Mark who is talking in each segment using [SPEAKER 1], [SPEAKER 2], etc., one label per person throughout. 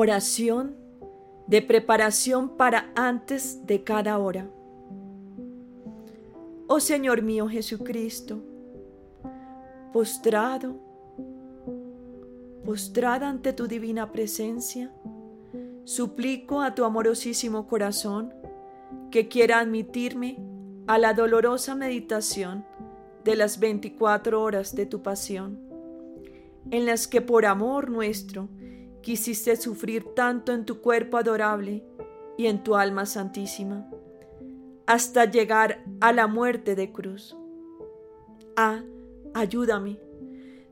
[SPEAKER 1] Oración de preparación para antes de cada hora. Oh Señor mío Jesucristo, postrado, postrada ante tu divina presencia, suplico a tu amorosísimo corazón que quiera admitirme a la dolorosa meditación de las 24 horas de tu pasión, en las que por amor nuestro quisiste sufrir tanto en tu cuerpo adorable y en tu alma santísima, hasta llegar a la muerte de cruz. Ah, ayúdame.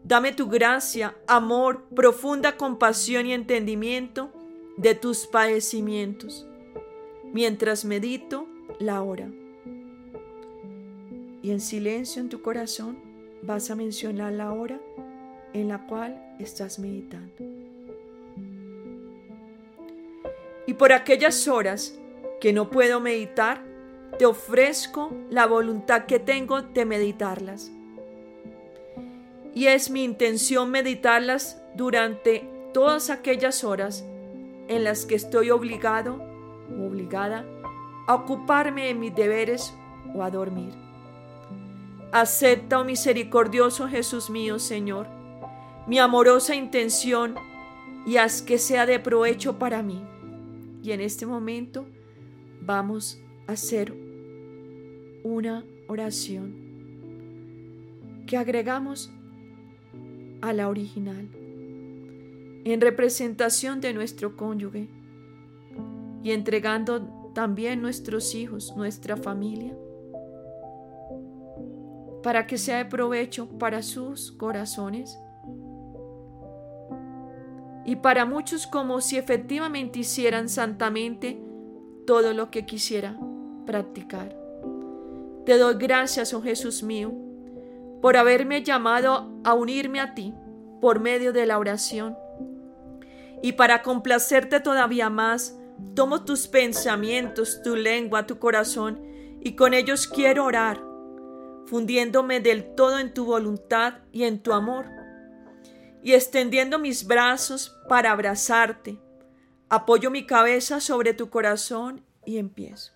[SPEAKER 1] Dame tu gracia, amor, profunda compasión y entendimiento de tus padecimientos, mientras medito la hora. Y en silencio en tu corazón vas a mencionar la hora en la cual estás meditando. Y por aquellas horas que no puedo meditar, te ofrezco la voluntad que tengo de meditarlas. Y es mi intención meditarlas durante todas aquellas horas en las que estoy obligado o obligada a ocuparme de mis deberes o a dormir. Acepta, oh misericordioso Jesús mío, Señor, mi amorosa intención y haz que sea de provecho para mí. Y en este momento vamos a hacer una oración que agregamos a la original en representación de nuestro cónyuge y entregando también nuestros hijos, nuestra familia, para que sea de provecho para sus corazones y para muchos como si efectivamente hicieran santamente todo lo que quisiera practicar. Te doy gracias, oh Jesús mío, por haberme llamado a unirme a ti por medio de la oración. Y para complacerte todavía más, tomo tus pensamientos, tu lengua, tu corazón, y con ellos quiero orar, fundiéndome del todo en tu voluntad y en tu amor y extendiendo mis brazos para abrazarte. Apoyo mi cabeza sobre tu corazón y empiezo.